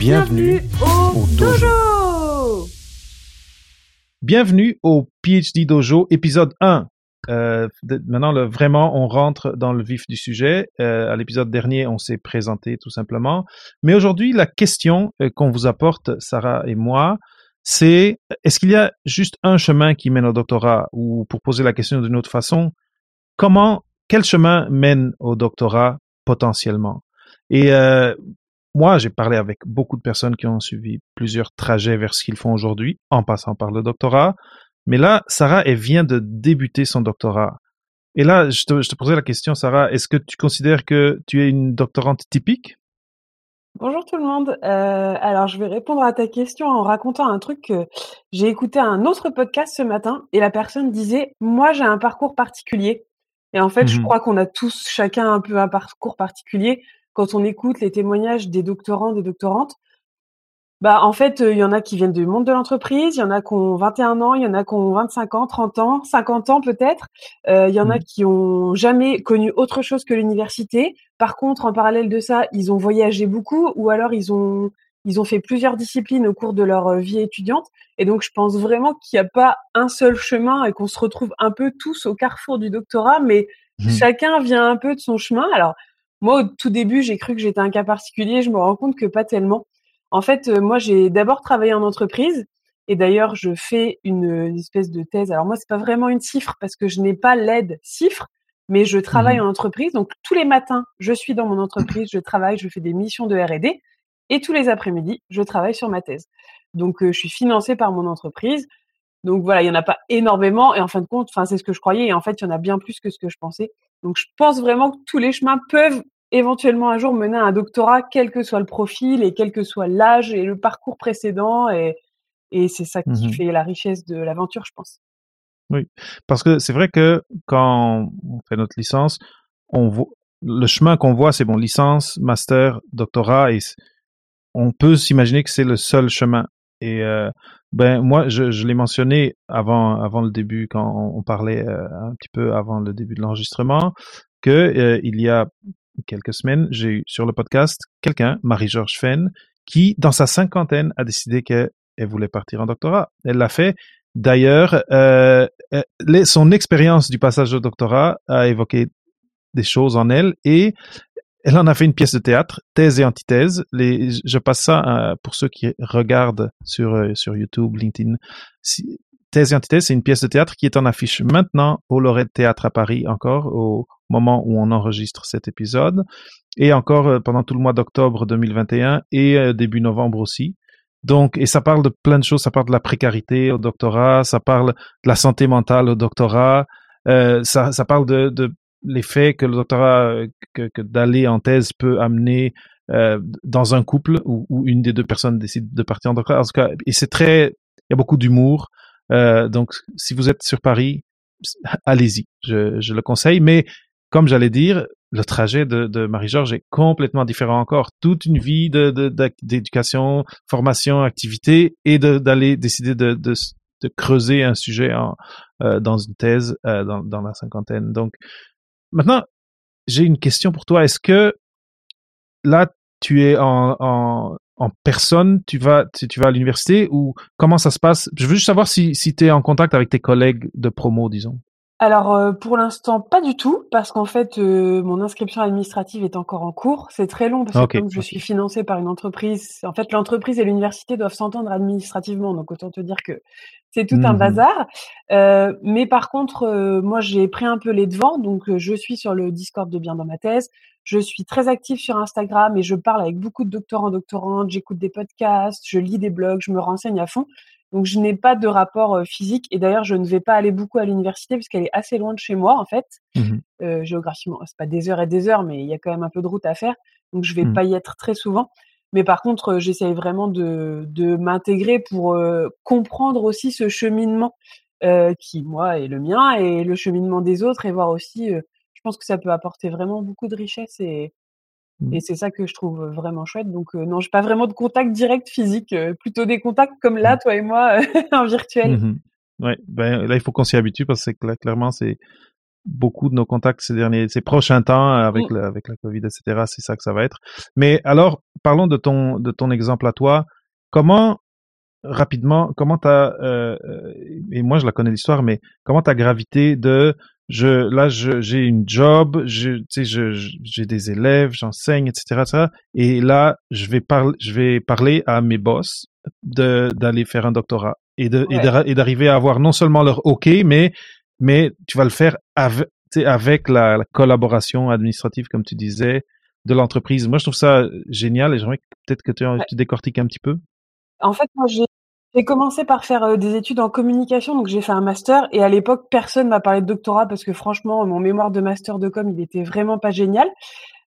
Bienvenue. au, au dojo. dojo. Bienvenue au PhD Dojo, épisode 1. Euh, de- maintenant, le- vraiment, on rentre dans le vif du sujet. Euh, à l'épisode dernier, on s'est présenté tout simplement. Mais aujourd'hui, la question euh, qu'on vous apporte, Sarah et moi, c'est est-ce qu'il y a juste un chemin qui mène au doctorat? Ou pour poser la question d'une autre façon, comment, quel chemin mène au doctorat potentiellement? Et euh, moi, j'ai parlé avec beaucoup de personnes qui ont suivi plusieurs trajets vers ce qu'ils font aujourd'hui, en passant par le doctorat. Mais là, Sarah, elle vient de débuter son doctorat. Et là, je te, je te posais la question, Sarah, est-ce que tu considères que tu es une doctorante typique? Bonjour tout le monde. Euh, alors je vais répondre à ta question en racontant un truc que j'ai écouté à un autre podcast ce matin et la personne disait moi j'ai un parcours particulier. Et en fait je Mhm. crois qu'on a tous chacun un peu un parcours particulier quand on écoute les témoignages des doctorants des doctorantes. Bah en fait euh, il y en a qui viennent du monde de l'entreprise, il y en a qui ont 21 ans, il y en a qui ont 25 ans, 30 ans, 50 ans peut-être. Euh, il y en a Mhm. qui ont jamais connu autre chose que l'université. Par contre, en parallèle de ça, ils ont voyagé beaucoup ou alors ils ont ils ont fait plusieurs disciplines au cours de leur euh, vie étudiante. Et donc, je pense vraiment qu'il n'y a pas un seul chemin et qu'on se retrouve un peu tous au carrefour du doctorat, mais Mhm. chacun vient un peu de son chemin. Alors, moi, au tout début, j'ai cru que j'étais un cas particulier. Je me rends compte que pas tellement. En fait, euh, moi, j'ai d'abord travaillé en entreprise. Et d'ailleurs, je fais une, espèce de thèse. Alors moi, c'est pas vraiment une cifre parce que je n'ai pas l'aide cifre, mais je travaille Mhm. en entreprise. Donc tous les matins, je suis dans mon entreprise, je travaille, je fais des missions de R&D, et tous les après-midi, je travaille sur ma thèse. Donc euh, je suis financée par mon entreprise. Donc voilà, il y en a pas énormément, et en fin de compte, enfin c'est ce que je croyais, et en fait, il y en a bien plus que ce que je pensais. Donc je pense vraiment que tous les chemins peuvent éventuellement un jour mener à un doctorat, quel que soit le profil et quel que soit l'âge et le parcours précédent, et et c'est ça qui Mhm. fait la richesse de l'aventure, je pense. Parce que c'est vrai que quand on fait notre licence, on voit, le chemin qu'on voit, c'est bon, licence, master, doctorat, et on peut s'imaginer que c'est le seul chemin. Et euh, ben moi, je, je l'ai mentionné avant, avant le début, quand on, parlait euh, un petit peu avant le début de l'enregistrement, que euh, il y a quelques semaines, j'ai eu sur le podcast quelqu'un, Marie-Georges Fenn, qui, dans sa cinquantaine, a décidé qu'elle elle voulait partir en doctorat. Elle l'a fait. D'ailleurs, euh, euh, son expérience du passage au doctorat a évoqué des choses en elle et elle en a fait une pièce de théâtre, thèse et antithèse. Je passe ça euh, pour ceux qui regardent sur euh, sur YouTube, LinkedIn. Thèse et antithèse, c'est une pièce de théâtre qui est en affiche maintenant au Loret Théâtre à Paris encore au moment où on enregistre cet épisode et encore euh, pendant tout le mois d'octobre 2021 et début novembre aussi. Donc, et ça parle de plein de choses. Ça parle de la précarité au doctorat, ça parle de la santé mentale au doctorat, euh, ça, ça parle de, de l'effet que le doctorat, que, que d'aller en thèse peut amener euh, dans un couple où, où une des deux personnes décide de partir en doctorat. En tout cas, et c'est très, il y a beaucoup d'humour. Euh, donc, si vous êtes sur Paris, allez-y, je, je le conseille. Mais comme j'allais dire, le trajet de, de Marie-Georges est complètement différent encore. Toute une vie de, de- d'éducation, formation, activité, et de, d'aller décider de, de, de creuser un sujet en, euh, dans une thèse euh, dans, dans la cinquantaine. Donc, maintenant, j'ai une question pour toi. Est-ce que là, tu es en, personne, tu vas, tu, tu vas à l'université ou comment ça se passe? Je veux juste savoir si, si tu es en contact avec tes collègues de promo, disons. Alors euh, pour l'instant pas du tout parce qu'en fait euh, mon inscription administrative est encore en cours. C'est très long parce que comme je suis financée par une entreprise, en fait l'entreprise et l'université doivent s'entendre administrativement. Donc autant te dire que c'est tout un Mhm. bazar. Euh, mais par contre euh, moi j'ai pris un peu les devants. Donc je suis sur le Discord de Bien dans ma thèse. Je suis très active sur Instagram et je parle avec beaucoup de doctorants, doctorantes. J'écoute des podcasts, je lis des blogs, je me renseigne à fond. Donc je n'ai pas de rapport physique et d'ailleurs je ne vais pas aller beaucoup à l'université parce qu'elle est assez loin de chez moi en fait. Euh, géographiquement, c'est pas des heures et des heures, mais il y a quand même un peu de route à faire, donc je vais Mhm. pas y être très souvent. Mais par contre, j'essaye vraiment de, de m'intégrer pour comprendre aussi ce cheminement qui, moi, est le mien et le cheminement des autres et voir aussi, je pense que ça peut apporter vraiment beaucoup de richesse et, Mmh. Et c'est ça que je trouve vraiment chouette. Donc non, non, j'ai pas vraiment de contact direct physique, plutôt des contacts comme là, mmh. toi et moi, en virtuel. Mmh ouais, ben là il faut qu'on s'y habitue parce que là, clairement c'est beaucoup de nos contacts ces derniers, ces prochains temps avec la, avec la Covid, etc. C'est ça que ça va être. Mais alors, parlons de ton de ton exemple à toi. Comment rapidement, comment t'as euh, et moi je la connais l'histoire, mais comment t'as gravité de je là j'ai une job, je tu sais j'ai des élèves, j'enseigne etc., etc. Et là je vais parler je vais parler à mes boss de d'aller faire un doctorat et de et d'arriver à avoir non seulement leur OK mais mais tu vas le faire avec avec la, la, collaboration administrative comme tu disais de l'entreprise. Moi je trouve ça génial et j'aimerais peut-être que tu, tu décortiques un petit peu. En fait, moi, j'ai j'ai commencé par faire euh, des études en communication, donc j'ai fait un master. Et à l'époque, personne m'a parlé de doctorat parce que franchement, mon mémoire de master de com, il était vraiment pas génial.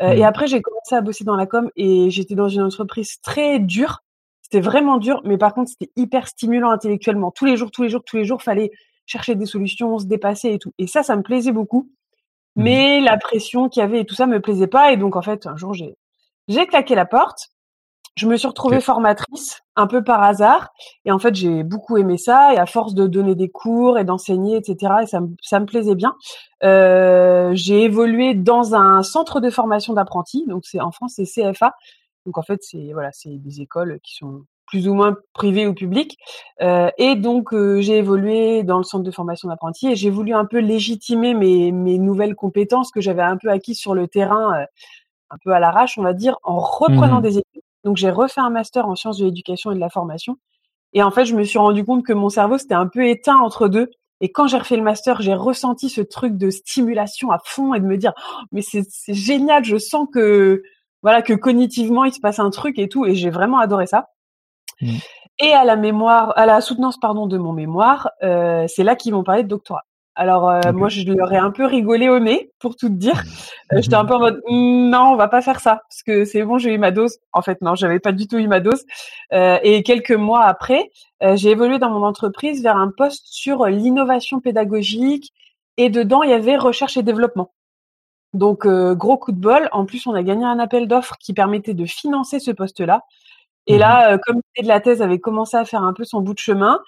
Euh, et mmh. après, j'ai commencé à bosser dans la com et j'étais dans une entreprise très dure. C'était vraiment dur, mais par contre, c'était hyper stimulant intellectuellement. Tous les jours, tous les jours, tous les jours, fallait chercher des solutions, se dépasser et tout. Et ça, ça me plaisait beaucoup. Mmh. Mais la pression qu'il y avait et tout ça me plaisait pas. Et donc, en fait, un jour, j'ai, j'ai claqué la porte. Je me suis retrouvée formatrice un peu par hasard et en fait j'ai beaucoup aimé ça et à force de donner des cours et d'enseigner etc et ça me, ça me plaisait bien. Euh, j'ai évolué dans un centre de formation d'apprentis donc c'est en France c'est CFA donc en fait c'est voilà c'est des écoles qui sont plus ou moins privées ou publiques euh, et donc euh, j'ai évolué dans le centre de formation d'apprentis et j'ai voulu un peu légitimer mes, mes nouvelles compétences que j'avais un peu acquises sur le terrain un peu à l'arrache on va dire en reprenant mmh des études donc j'ai refait un master en sciences de l'éducation et de la formation. Et en fait, je me suis rendu compte que mon cerveau s'était un peu éteint entre deux. Et quand j'ai refait le master, j'ai ressenti ce truc de stimulation à fond et de me dire «Oh, mais c'est génial, je sens que voilà que cognitivement il se passe un truc et tout et j'ai vraiment adoré ça. Mmh. Et à la mémoire, à la soutenance pardon de mon mémoire, euh, c'est là qu'ils m'ont parlé de doctorat. Alors euh, moi je leur ai un peu rigolé au nez pour tout te dire. Euh, j'étais un peu en mode «Mmh, non on va pas faire ça parce que c'est bon j'ai eu ma dose. En fait non j'avais pas du tout eu ma dose. Euh, et quelques mois après j'ai évolué dans mon entreprise vers un poste sur l'innovation pédagogique et dedans il y avait recherche et développement. Donc gros coup de bol. En plus on a gagné un appel d'offres qui permettait de financer ce poste là. Et mmh là, comme l'idée de la thèse avait commencé à faire un peu son bout de chemin,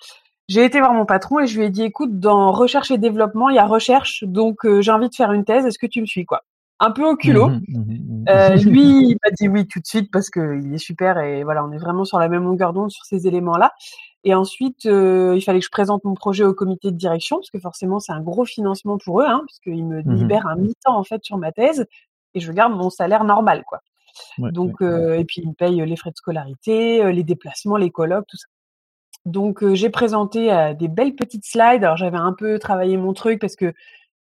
j'ai été voir mon patron et je lui ai dit, écoute, dans recherche et développement, il y a recherche, donc euh, j'ai envie de faire une thèse. Est-ce que tu me suis, quoi? Un peu au culot. Mmh mmh mmh euh, lui, il m'a dit oui tout de suite parce qu'il est super et voilà, on est vraiment sur la même longueur d'onde sur ces éléments-là. Et ensuite, euh, il fallait que je présente mon projet au comité de direction parce que forcément, c'est un gros financement pour eux, hein, parce qu'ils me libèrent un mi-temps en fait sur ma thèse et je garde mon salaire normal, quoi. Donc, et puis ils me payent les frais de scolarité, les déplacements, les colloques, tout ça. Donc j'ai présenté des belles petites slides. Alors j'avais un peu travaillé mon truc parce que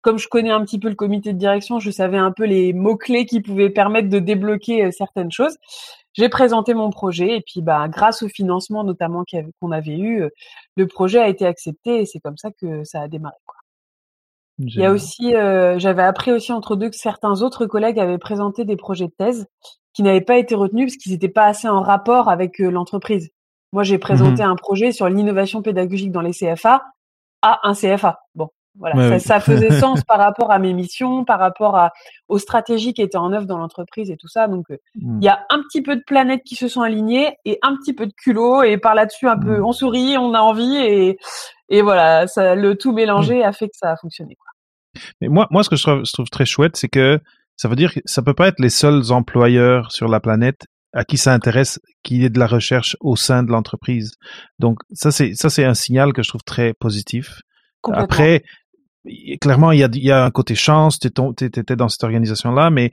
comme je connais un petit peu le comité de direction, je savais un peu les mots clés qui pouvaient permettre de débloquer certaines choses. J'ai présenté mon projet et puis bah grâce au financement notamment qu'on avait eu, le projet a été accepté et c'est comme ça que ça a démarré. Quoi. Il y a aussi, j'avais appris aussi entre deux que certains autres collègues avaient présenté des projets de thèse qui n'avaient pas été retenus parce qu'ils n'étaient pas assez en rapport avec l'entreprise. Moi, j'ai présenté mmh un projet sur l'innovation pédagogique dans les CFA à un CFA. Bon, voilà, ça, faisait sens par rapport à mes missions, par rapport à, aux stratégies qui étaient en œuvre dans l'entreprise et tout ça. Donc, mmh. il y a un petit peu de planètes qui se sont alignées et un petit peu de culot et par là-dessus un peu, mmh. on sourit, on a envie et, et voilà, ça, le tout mélangé a fait que ça a fonctionné. Quoi. Mais moi, moi, ce que je trouve, je trouve très chouette, c'est que ça veut dire que ça peut pas être les seuls employeurs sur la planète à qui ça intéresse qu'il y ait de la recherche au sein de l'entreprise. Donc ça c'est ça c'est un signal que je trouve très positif. Après clairement il y a il y a un côté chance, tu étais dans cette organisation là mais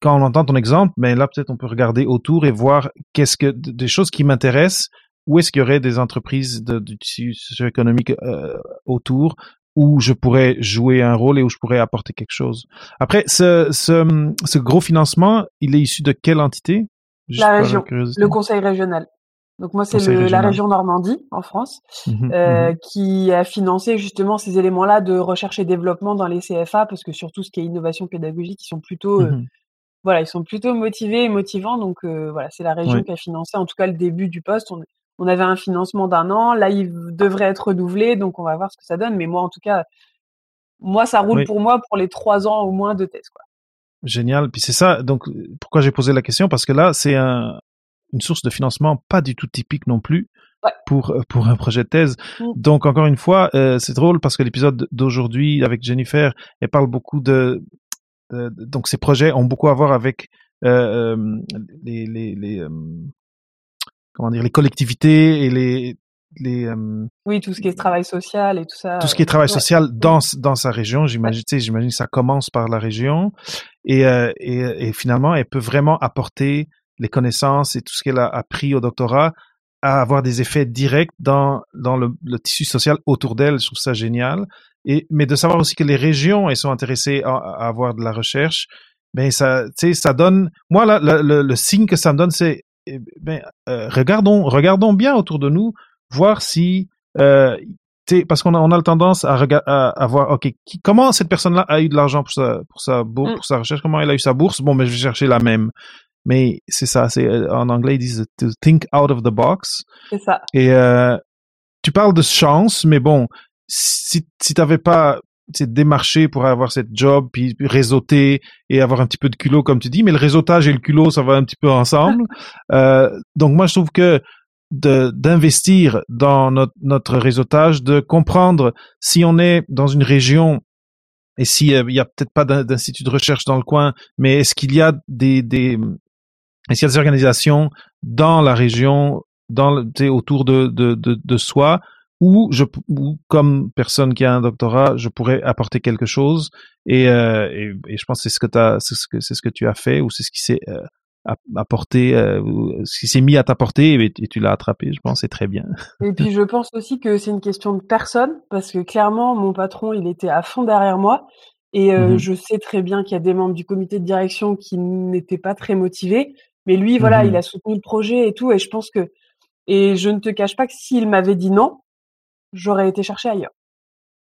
quand on entend ton exemple, mais ben là peut-être on peut regarder autour et voir qu'est-ce que des choses qui m'intéressent, où est-ce qu'il y aurait des entreprises de, du tissu socio-économique euh, autour où je pourrais jouer un rôle et où je pourrais apporter quelque chose. Après, ce, ce, ce gros financement, il est issu de quelle entité? La région, le conseil régional. Donc moi, c'est la région Normandie en France mmh euh, mmh qui a financé justement ces éléments-là de recherche et développement dans les CFA, parce que surtout ce qui est innovation pédagogique, ils sont plutôt euh, mmh voilà, ils sont plutôt motivés et motivants. Donc voilà, c'est la région qui a financé en tout cas le début du poste. On, on avait un financement d'un an. Là, il devrait être renouvelé, donc on va voir ce que ça donne. Mais moi, en tout cas, moi, ça roule pour moi pour les trois ans au moins de thèse, quoi. Génial. Puis c'est ça. Donc, pourquoi j'ai posé la question? Parce que là, c'est un, une source de financement pas du tout typique non plus pour pour un projet de thèse. Mm. Donc, encore une fois, euh, c'est drôle parce que l'épisode d'aujourd'hui avec Jennifer, elle parle beaucoup de, donc ces projets ont beaucoup à voir avec euh, euh les les, les comment dire les collectivités et les les euh, oui tout ce qui est travail social et tout ça tout ce qui est travail social dans dans sa région j'imagine tu sais j'imagine que ça commence par la région et, euh, et, et finalement elle peut vraiment apporter les connaissances et tout ce qu'elle a appris au doctorat à avoir des effets directs dans dans le, le tissu social autour d'elle. Je trouve ça génial. Et mais de savoir aussi que les régions elles sont intéressées à, à avoir de la recherche ben ça tu sais ça donne moi là le, le signe que ça me donne c'est eh ben, euh, regardons, regardons bien autour de nous, voir si, euh, parce qu'on a, on a tendance à, à, voir, ok, comment cette personne-là a eu de l'argent pour sa, pour sa bourse, mm. pour sa recherche, comment elle a eu sa bourse? Bon, mais je vais chercher la même. Mais c'est ça, c'est euh, en anglais ils disent to think out of the box. C'est ça. Et euh, tu parles de chance, mais bon, si si t'avais pas c'est démarcher pour avoir cette job, puis réseauter et avoir un petit peu de culot, comme tu dis. Mais le réseautage et le culot, ça va un petit peu ensemble. euh, donc moi, je trouve que d'investir dans notre, notre réseautage, de comprendre si on est dans une région et s'il euh, il y a peut-être pas d'institut de recherche dans le coin, mais est-ce qu'il y a des, des est-ce qu'il y a des organisations dans la région, dans autour de, de, de, de soi ou je ou comme personne qui a un doctorat, je pourrais apporter quelque chose. Et, euh, et, et, je pense que c'est ce que tu c'est ce que c'est ce que tu as fait ou c'est ce qui s'est euh, apporté euh, ce qui s'est mis à t'apporter et, tu l'as attrapé, je pense c'est très bien. Et puis je pense aussi que c'est une question de personne parce que clairement mon patron, il était à fond derrière moi. Et euh, mmh je sais très bien qu'il y a des membres du comité de direction qui n'étaient pas très motivés, mais lui voilà, mmh il a soutenu le projet et tout et je pense que et je ne te cache pas que s'il m'avait dit non, j'aurais été chercher ailleurs.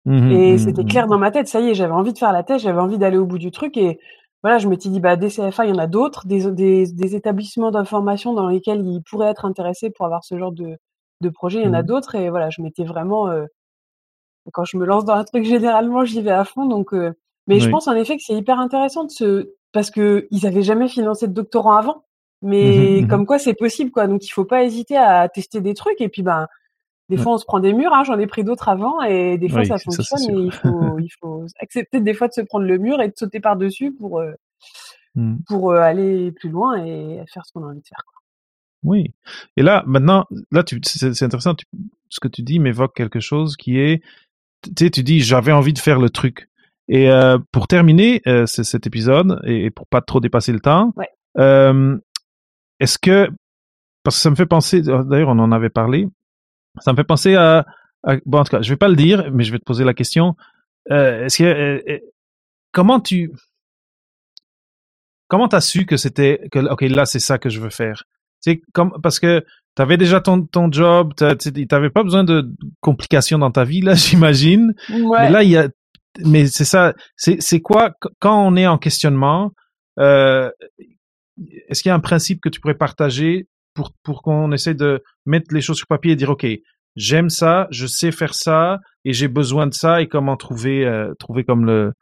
Mmh et mmh c'était clair mmh. dans ma tête, ça y est, j'avais envie de faire la thèse, j'avais envie d'aller au bout du truc et voilà, je m'étais dit bah des CFA, il y en a d'autres, des, des, des établissements d'information dans lesquels ils pourraient être intéressés pour avoir ce genre de, de projet, il y en a d'autres et voilà, je m'étais vraiment euh, quand je me lance dans un truc généralement, j'y vais à fond donc euh, mais je pense en effet que c'est hyper intéressant de se parce que ils avaient jamais financé de doctorant avant, mais comme quoi c'est possible quoi. Donc il faut pas hésiter à tester des trucs et puis ben des fois, on se prend des murs. Hein, J'en ai pris d'autres avant et des fois, ça fonctionne. mais il faut, il faut accepter des fois de se prendre le mur et de sauter par dessus pour euh, mmh. pour euh, aller plus loin et faire ce qu'on a envie de faire. Quoi. Oui. Et là, maintenant, là, c'est intéressant. ce que tu dis m'évoque quelque chose qui est, tu sais, tu dis, j'avais envie de faire le truc. Et euh, pour terminer cet épisode et, pour pas trop dépasser le temps, ouais. est-ce que parce que ça me fait penser, d'ailleurs, on en avait parlé, ça me fait penser à, bon en tout cas, je vais pas le dire, mais je vais te poser la question. Euh, est-ce que euh, euh, comment tu comment t'as su que c'était que ok là c'est ça que je veux faire? C'est comme parce que tu avais déjà ton ton job t'avais pas besoin de complications dans ta vie là j'imagine. Mais là il y a mais c'est ça c'est c'est quoi quand on est en questionnement euh, est-ce qu'il y a un principe que tu pourrais partager pour, pour qu'on essaie de mettre les choses sur papier et dire, OK, j'aime ça, je sais faire ça, et j'ai besoin de ça, et comment trouver, euh, trouver comme le,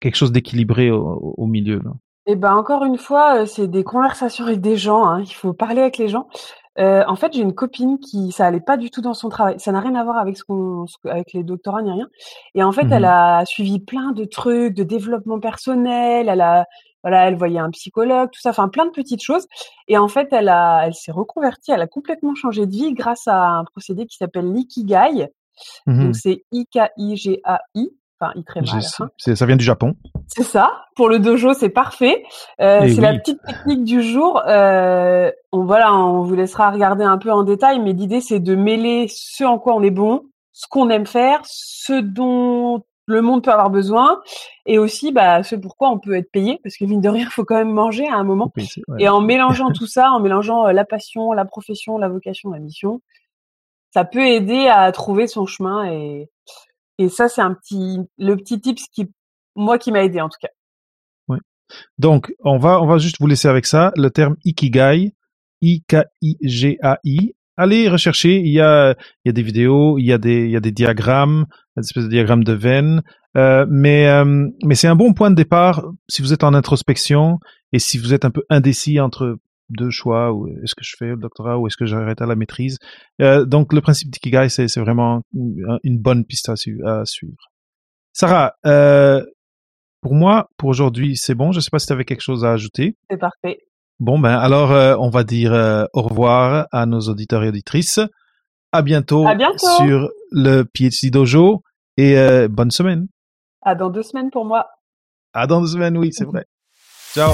quelque chose d'équilibré au, au, milieu. Là. Et eh ben encore une fois, euh, c'est des conversations avec des gens. Hein, il faut parler avec les gens. Euh, en fait, j'ai une copine qui, ça allait pas du tout dans son travail. Ça n'a rien à voir avec ce qu'on, avec les doctorats ni rien. Et en fait, elle mmh a suivi plein de trucs de développement personnel. Elle a, voilà, elle voyait un psychologue, tout ça, enfin plein de petites choses. Et en fait, elle a, elle s'est reconvertie, elle a complètement changé de vie grâce à un procédé qui s'appelle l'ikigai. Mmh Donc c'est I-K-I-G-A-I. Enfin, il très mal. Ça vient du Japon. C'est ça. Pour le dojo, c'est parfait. Euh, c'est la petite technique du jour. Euh, on voilà, on vous laissera regarder un peu en détail, mais l'idée c'est de mêler ce en quoi on est bon, ce qu'on aime faire, ce dont le monde peut avoir besoin et aussi bah ce pourquoi on peut être payé parce que mine de rien il faut quand même manger à un moment et en mélangeant tout ça en mélangeant euh, la passion la profession la vocation la mission ça peut aider à trouver son chemin et et ça c'est un petit le petit tips qui moi qui m'a aidé en tout cas oui Donc, on va, on va juste vous laisser avec ça. Le terme Ikigai, I-K-I-G-A-I. Allez rechercher. Il y a, des vidéos, il y a des, des diagrammes, des espèces de diagrammes de veine. Euh, mais, euh, mais c'est un bon point de départ si vous êtes en introspection et si vous êtes un peu indécis entre deux choix, est-ce que je fais le doctorat ou est-ce que j'arrête à la maîtrise. Euh, donc le principe d'Ikigai, c'est, c'est vraiment une bonne piste à, à suivre. Sarah, pour moi, pour aujourd'hui, c'est bon. Je ne sais pas si tu avais quelque chose à ajouter. C'est parfait. Bon, ben alors, euh, on va dire euh, au revoir à nos auditeurs et auditrices. À bientôt, à bientôt. sur le PhD Dojo et euh, bonne semaine. À dans deux semaines pour moi. À dans deux semaines, oui, c'est vrai. Ciao.